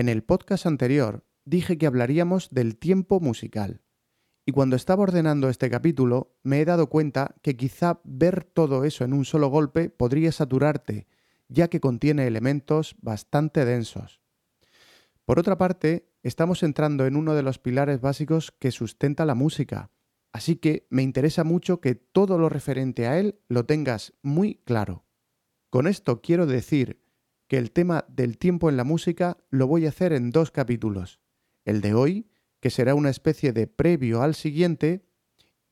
En el podcast anterior dije que hablaríamos del tiempo musical. Y cuando estaba ordenando este capítulo me he dado cuenta que quizá ver todo eso en un solo golpe podría saturarte, ya que contiene elementos bastante densos. Por otra parte, estamos entrando en uno de los pilares básicos que sustenta la música, así que me interesa mucho que todo lo referente a él lo tengas muy claro. Con esto quiero decir que el tema del tiempo en la música lo voy a hacer en dos capítulos. El de hoy, que será una especie de previo al siguiente,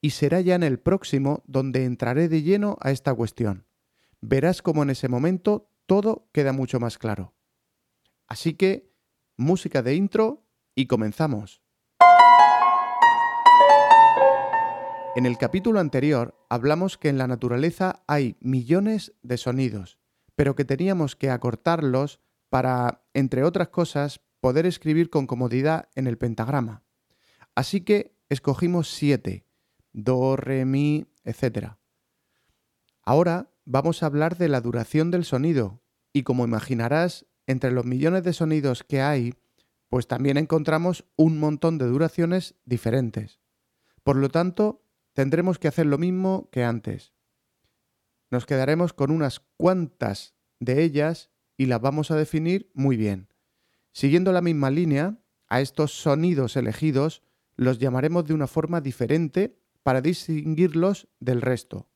y será ya en el próximo donde entraré de lleno a esta cuestión. Verás cómo en ese momento todo queda mucho más claro. Así que, música de intro y comenzamos. En el capítulo anterior hablamos que en la naturaleza hay millones de sonidos, pero que teníamos que acortarlos para, entre otras cosas, poder escribir con comodidad en el pentagrama. Así que escogimos siete, do, re, mi, etc. Ahora vamos a hablar de la duración del sonido, y como imaginarás, entre los millones de sonidos que hay, pues también encontramos un montón de duraciones diferentes. Por lo tanto, tendremos que hacer lo mismo que antes. Nos quedaremos con unas cuantas de ellas y las vamos a definir muy bien. Siguiendo la misma línea, a estos sonidos elegidos los llamaremos de una forma diferente para distinguirlos del resto.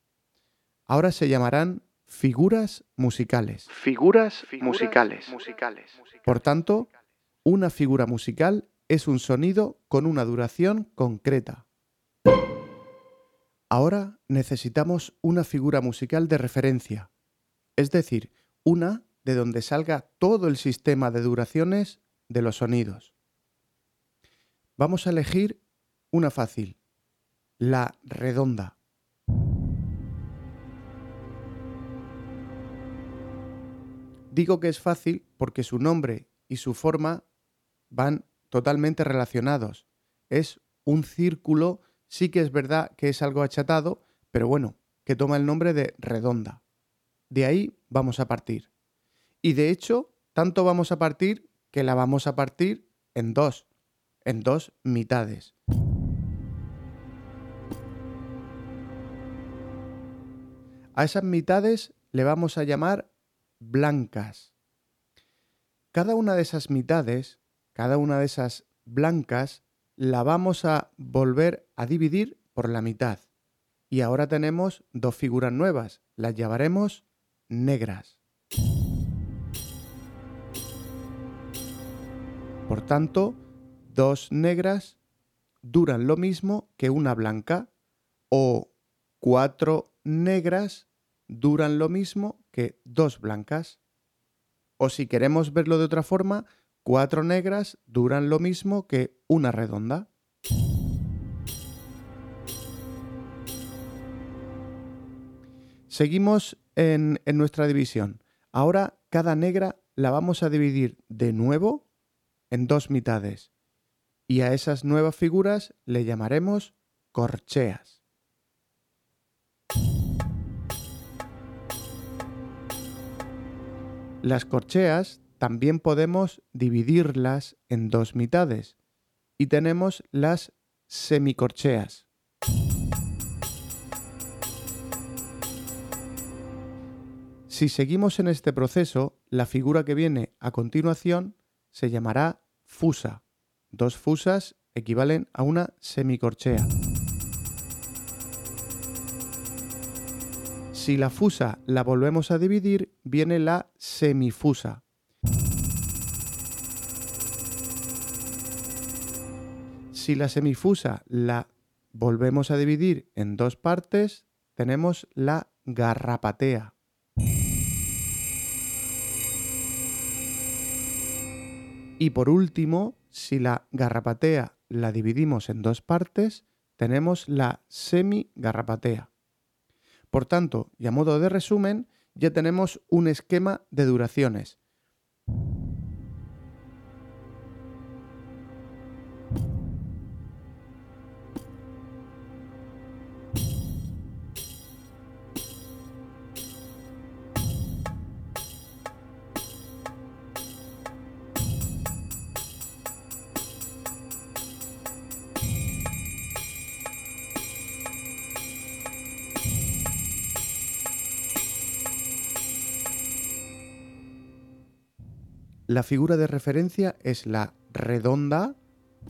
Ahora se llamarán figuras musicales. Figuras, musicales. Por tanto, una figura musical es un sonido con una duración concreta. Ahora necesitamos una figura musical de referencia, es decir, una de donde salga todo el sistema de duraciones de los sonidos. Vamos a elegir una fácil, la redonda. Digo que es fácil porque su nombre y su forma van totalmente relacionados. Es un círculo Sí que es verdad que es algo achatado, pero bueno, que toma el nombre de redonda. De ahí vamos a partir. Y de hecho, tanto vamos a partir que la vamos a partir en dos, en dos mitades. A esas mitades le vamos a llamar blancas. Cada una de esas mitades, cada una de esas blancas, la vamos a volver a dividir por la mitad. Y ahora tenemos dos figuras nuevas. Las llamaremos negras. Por tanto, dos negras duran lo mismo que una blanca o cuatro negras duran lo mismo que dos blancas. O si queremos verlo de otra forma, Cuatro negras duran lo mismo que una redonda. Seguimos en, en, nuestra división. Ahora cada negra la vamos a dividir de nuevo en dos mitades. Y a esas nuevas figuras le llamaremos corcheas. Las corcheas también podemos dividirlas en dos mitades y tenemos las semicorcheas. Si seguimos en este proceso, la figura que viene a continuación se llamará fusa. Dos fusas equivalen a una semicorchea. Si la fusa la volvemos a dividir, viene la semifusa. Si la semifusa la volvemos a dividir en dos partes, tenemos la garrapatea. Y por último, si la garrapatea la dividimos en dos partes, tenemos la semi-garrapatea. Por tanto, y a modo de resumen, ya tenemos un esquema de duraciones. La figura de referencia es la redonda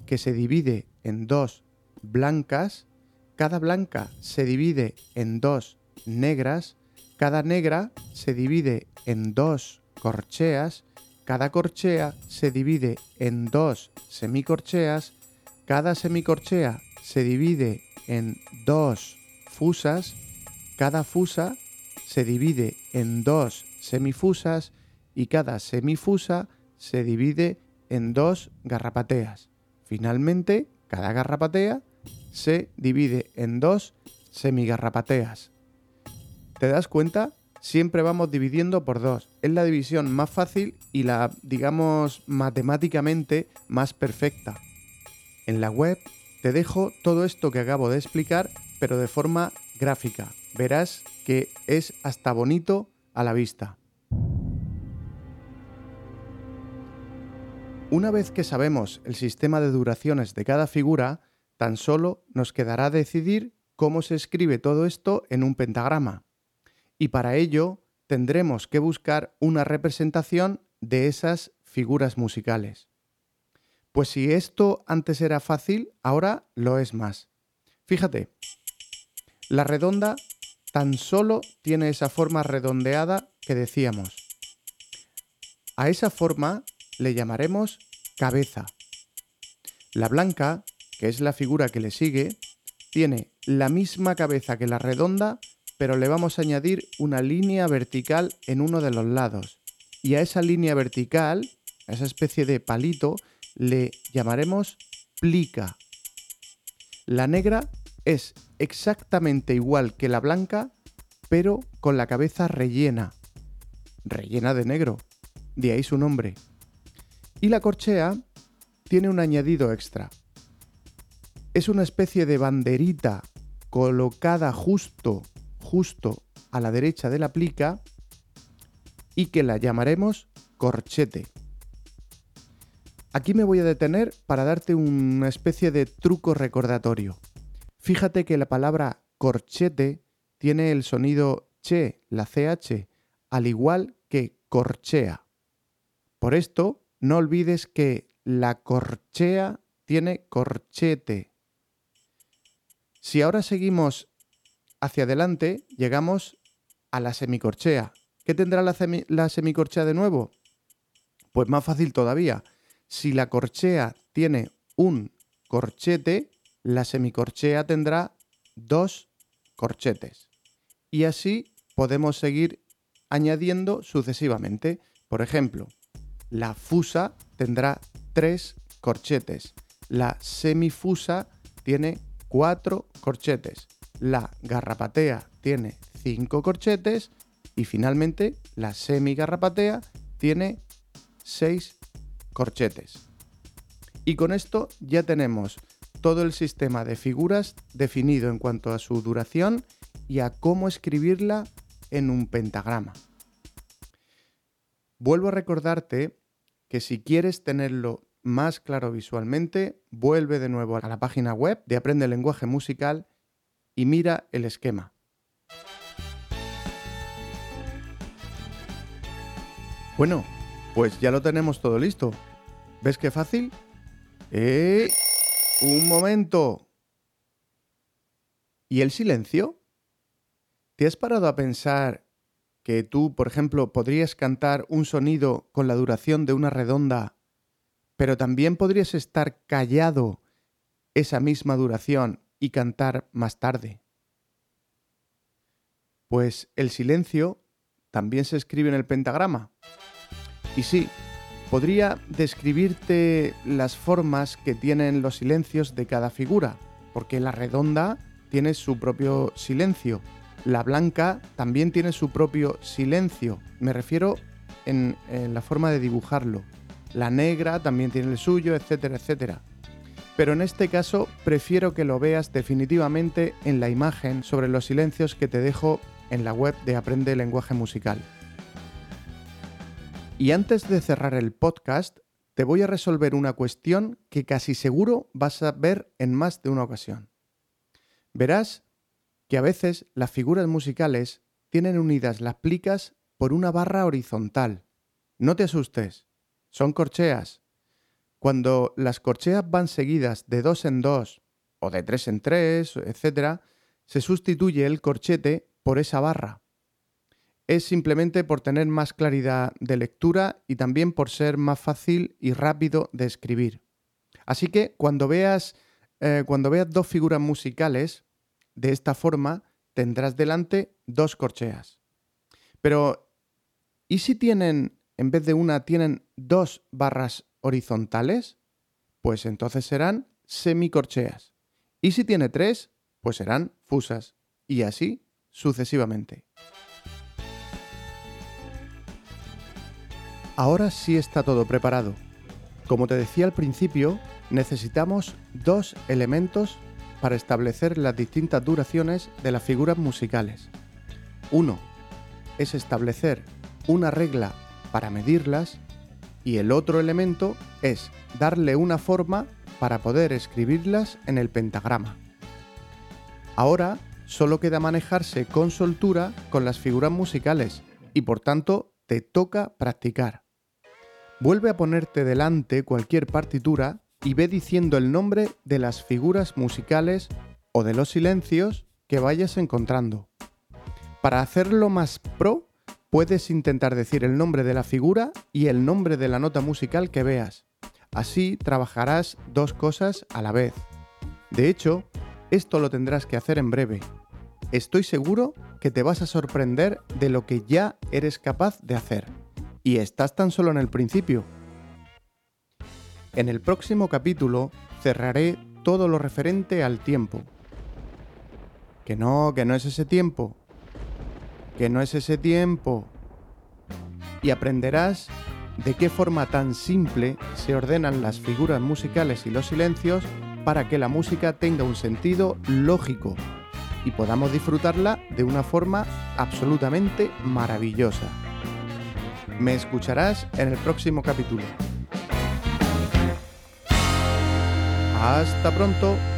que se divide en dos blancas, cada blanca se divide en dos negras, cada negra se divide en dos corcheas, cada corchea se divide en dos semicorcheas, cada semicorchea se divide en dos fusas, cada fusa se divide en dos semifusas y cada semifusa se divide en dos garrapateas. Finalmente, cada garrapatea se divide en dos semigarrapateas. ¿Te das cuenta? Siempre vamos dividiendo por dos. Es la división más fácil y la, digamos, matemáticamente más perfecta. En la web te dejo todo esto que acabo de explicar, pero de forma gráfica. Verás que es hasta bonito a la vista. Una vez que sabemos el sistema de duraciones de cada figura, tan solo nos quedará decidir cómo se escribe todo esto en un pentagrama. Y para ello tendremos que buscar una representación de esas figuras musicales. Pues si esto antes era fácil, ahora lo es más. Fíjate, la redonda tan solo tiene esa forma redondeada que decíamos. A esa forma le llamaremos cabeza. La blanca, que es la figura que le sigue, tiene la misma cabeza que la redonda, pero le vamos a añadir una línea vertical en uno de los lados. Y a esa línea vertical, a esa especie de palito, le llamaremos plica. La negra es exactamente igual que la blanca, pero con la cabeza rellena. Rellena de negro. De ahí su nombre. Y la corchea tiene un añadido extra. Es una especie de banderita colocada justo, justo a la derecha de la plica y que la llamaremos corchete. Aquí me voy a detener para darte una especie de truco recordatorio. Fíjate que la palabra corchete tiene el sonido che, la ch, al igual que corchea. Por esto, no olvides que la corchea tiene corchete. Si ahora seguimos hacia adelante, llegamos a la semicorchea. ¿Qué tendrá la, la, semicorchea de nuevo? Pues más fácil todavía. Si la corchea tiene un corchete, la semicorchea tendrá dos corchetes. Y así podemos seguir añadiendo sucesivamente. Por ejemplo, la fusa tendrá tres corchetes. La semifusa tiene cuatro corchetes. La garrapatea tiene cinco corchetes. Y finalmente la semigarrapatea tiene seis corchetes. Y con esto ya tenemos todo el sistema de figuras definido en cuanto a su duración y a cómo escribirla en un pentagrama. Vuelvo a recordarte que si quieres tenerlo más claro visualmente, vuelve de nuevo a la página web de Aprende Lenguaje Musical y mira el esquema. Bueno, pues ya lo tenemos todo listo. ¿Ves qué fácil? ¡Eh! ¡Un momento! ¿Y el silencio? ¿Te has parado a pensar que tú, por ejemplo, podrías cantar un sonido con la duración de una redonda, pero también podrías estar callado esa misma duración y cantar más tarde. Pues el silencio también se escribe en el pentagrama. Y sí, podría describirte las formas que tienen los silencios de cada figura, porque la redonda tiene su propio silencio, la blanca también tiene su propio silencio. Me refiero en, la forma de dibujarlo. La negra también tiene el suyo, etcétera, etcétera. Pero en este caso prefiero que lo veas definitivamente en la imagen sobre los silencios que te dejo en la web de Aprende Lenguaje Musical. Y antes de cerrar el podcast, te voy a resolver una cuestión que casi seguro vas a ver en más de una ocasión. Verás que a veces las figuras musicales tienen unidas las plicas por una barra horizontal. No te asustes, son corcheas. Cuando las corcheas van seguidas de dos en dos o de tres en tres, etc., se sustituye el corchete por esa barra. Es simplemente por tener más claridad de lectura y también por ser más fácil y rápido de escribir. Así que cuando veas, eh, cuando veas dos figuras musicales de esta forma, tendrás delante dos corcheas. Pero, ¿y si tienen, en vez de una, tienen dos barras horizontales? Pues entonces serán semicorcheas. Y si tiene tres, pues serán fusas. Y así sucesivamente. Ahora sí está todo preparado. Como te decía al principio, necesitamos dos elementos para establecer las distintas duraciones de las figuras musicales. Uno es establecer una regla para medirlas y el otro elemento es darle una forma para poder escribirlas en el pentagrama. Ahora solo queda manejarse con soltura con las figuras musicales y por tanto te toca practicar. Vuelve a ponerte delante cualquier partitura y ve diciendo el nombre de las figuras musicales o de los silencios que vayas encontrando. Para hacerlo más pro, puedes intentar decir el nombre de la figura y el nombre de la nota musical que veas. Así trabajarás dos cosas a la vez. De hecho, esto lo tendrás que hacer en breve. Estoy seguro que te vas a sorprender de lo que ya eres capaz de hacer. Y estás tan solo en el principio. En el próximo capítulo cerraré todo lo referente al tiempo. Que no, que no es ese tiempo. Que no es ese tiempo. Y aprenderás de qué forma tan simple se ordenan las figuras musicales y los silencios para que la música tenga un sentido lógico y podamos disfrutarla de una forma absolutamente maravillosa. Me escucharás en el próximo capítulo. Hasta pronto.